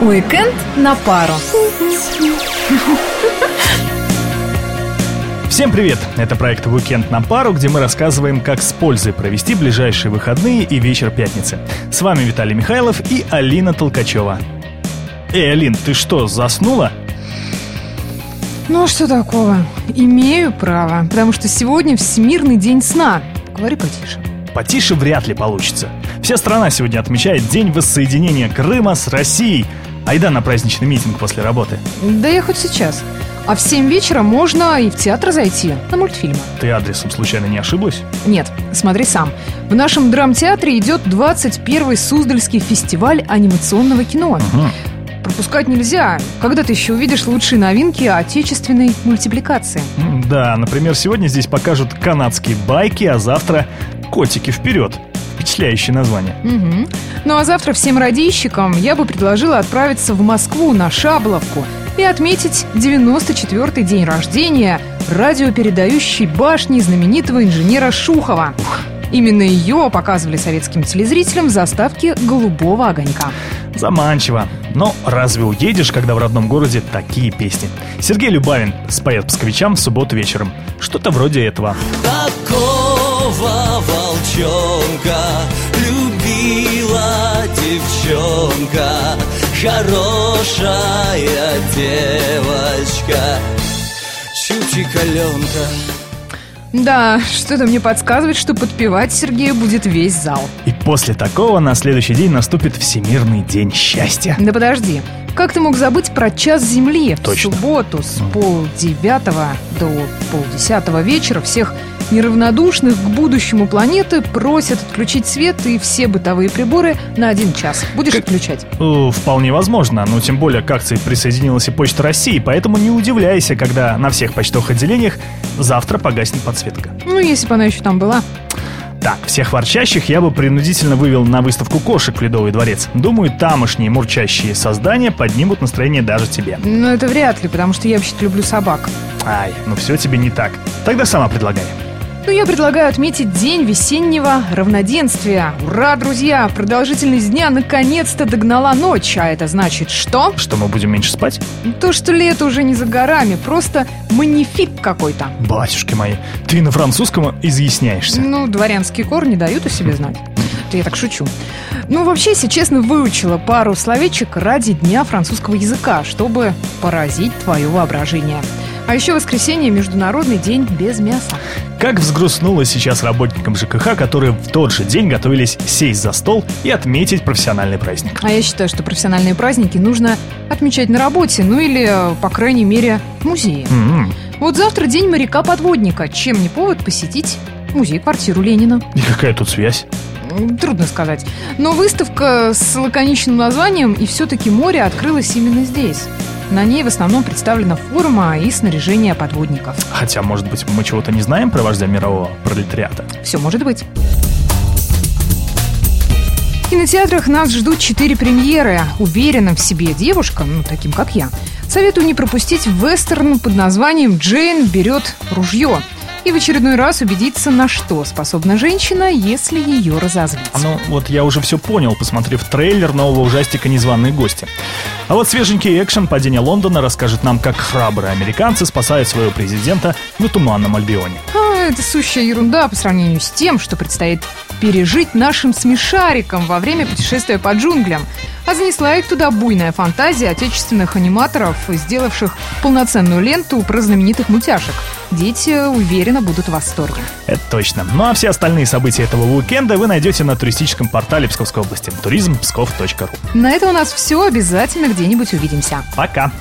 Уикенд на пару. Всем привет! Это проект «Уикенд на пару», где мы рассказываем, как с пользой провести ближайшие выходные и вечер пятницы. С вами Виталий Михайлов и Алина Толкачева. Эй, Алин, ты что, заснула? Ну, что такого? Имею право, потому что сегодня Всемирный день сна. Говори потише. Потише вряд ли получится. Вся страна сегодня отмечает День воссоединения Крыма с Россией. Айда на праздничный митинг после работы. Да я хоть сейчас. А в 7 вечера можно и в театр зайти на мультфильмы. Ты адресом случайно не ошиблась? Нет, смотри сам. В нашем драмтеатре идет 21-й Суздальский фестиваль анимационного кино. Угу. Пропускать нельзя. Когда ты еще увидишь лучшие новинки отечественной мультипликации? Да, например, сегодня здесь покажут канадские байки, а завтра «Котики вперед». Впечатляющее название. Угу. Ну а завтра всем радищикам я бы предложила отправиться в Москву на Шабловку и отметить 94-й день рождения радиопередающей башни знаменитого инженера Шухова. Именно ее показывали советским телезрителям в заставке «Голубого огонька». Заманчиво. Но разве уедешь, когда в родном городе такие песни? Сергей Любавин споет псковичам в субботу вечером. Что-то вроде этого. Такого волчонка любила девчонка, хорошая девочка, чучикаленка. Да, что-то мне подсказывает, что подпевать Сергею будет весь зал. И после такого на следующий день наступит Всемирный день счастья. Да подожди, как ты мог забыть про час земли? Точно. В субботу с полдевятого до полдесятого вечера всех неравнодушных к будущему планеты просят отключить свет и все бытовые приборы на один час. Будешь Как- отключать? Э, Вполне возможно, но тем более к акции присоединилась и Почта России, поэтому не удивляйся, когда на всех почтовых отделениях завтра погаснет подсветка. Ну, если бы она еще там была. Так, всех ворчащих я бы принудительно вывел на выставку кошек в Ледовый дворец. Думаю, тамошние мурчащие создания поднимут настроение даже тебе. Но это вряд ли, потому что я вообще-то люблю собак. Ай, ну все тебе не так. Тогда сама предлагай. Ну, я предлагаю отметить день весеннего равноденствия. Ура, друзья! Продолжительность дня наконец-то догнала ночь. А это значит что? Что мы будем меньше спать? То, что лето уже не за горами, просто манифик какой-то. Батюшки мои, ты на французском изъясняешься. Ну, дворянские корни дают о себе знать. Это я так шучу. Ну, вообще, если честно, выучила пару словечек ради Дня французского языка, чтобы поразить твое воображение. А еще воскресенье – Международный день без мяса. Как взгрустнуло сейчас работникам ЖКХ, которые в тот же день готовились сесть за стол и отметить профессиональный праздник. А я считаю, что профессиональные праздники нужно отмечать на работе, ну или, э, по крайней мере, в музее. М-м. Вот завтра день моряка-подводника. Чем не повод посетить музей-квартиру Ленина? И какая тут связь? Трудно сказать. Но выставка с лаконичным названием «И все-таки море» открылась именно здесь. На ней в основном представлена форма и снаряжение подводников. Хотя, может быть, мы чего-то не знаем про вождя мирового пролетариата? Все может быть. В кинотеатрах нас ждут четыре премьеры. Уверенным в себе девушкам, ну, таким как я, советую не пропустить вестерн под названием «Джейн берет ружье» и в очередной раз убедиться, на что способна женщина, если ее разозлить. Ну, вот я уже все понял, посмотрев трейлер нового ужастика «Незваные гости». А вот свеженький экшен «Падение Лондона» расскажет нам, как храбрые американцы спасают своего президента на Туманном Альбионе. А, это сущая ерунда по сравнению с тем, что предстоит пережить нашим смешарикам во время путешествия по джунглям. А занесла их туда буйная фантазия отечественных аниматоров, сделавших полноценную ленту про знаменитых мультяшек. Дети, уверенно, будут в восторге. Это точно. Ну а все остальные события этого уикенда вы найдете на туристическом портале Псковской области туризм.псков.ру. На этом у нас все. Обязательно где-нибудь увидимся. Пока!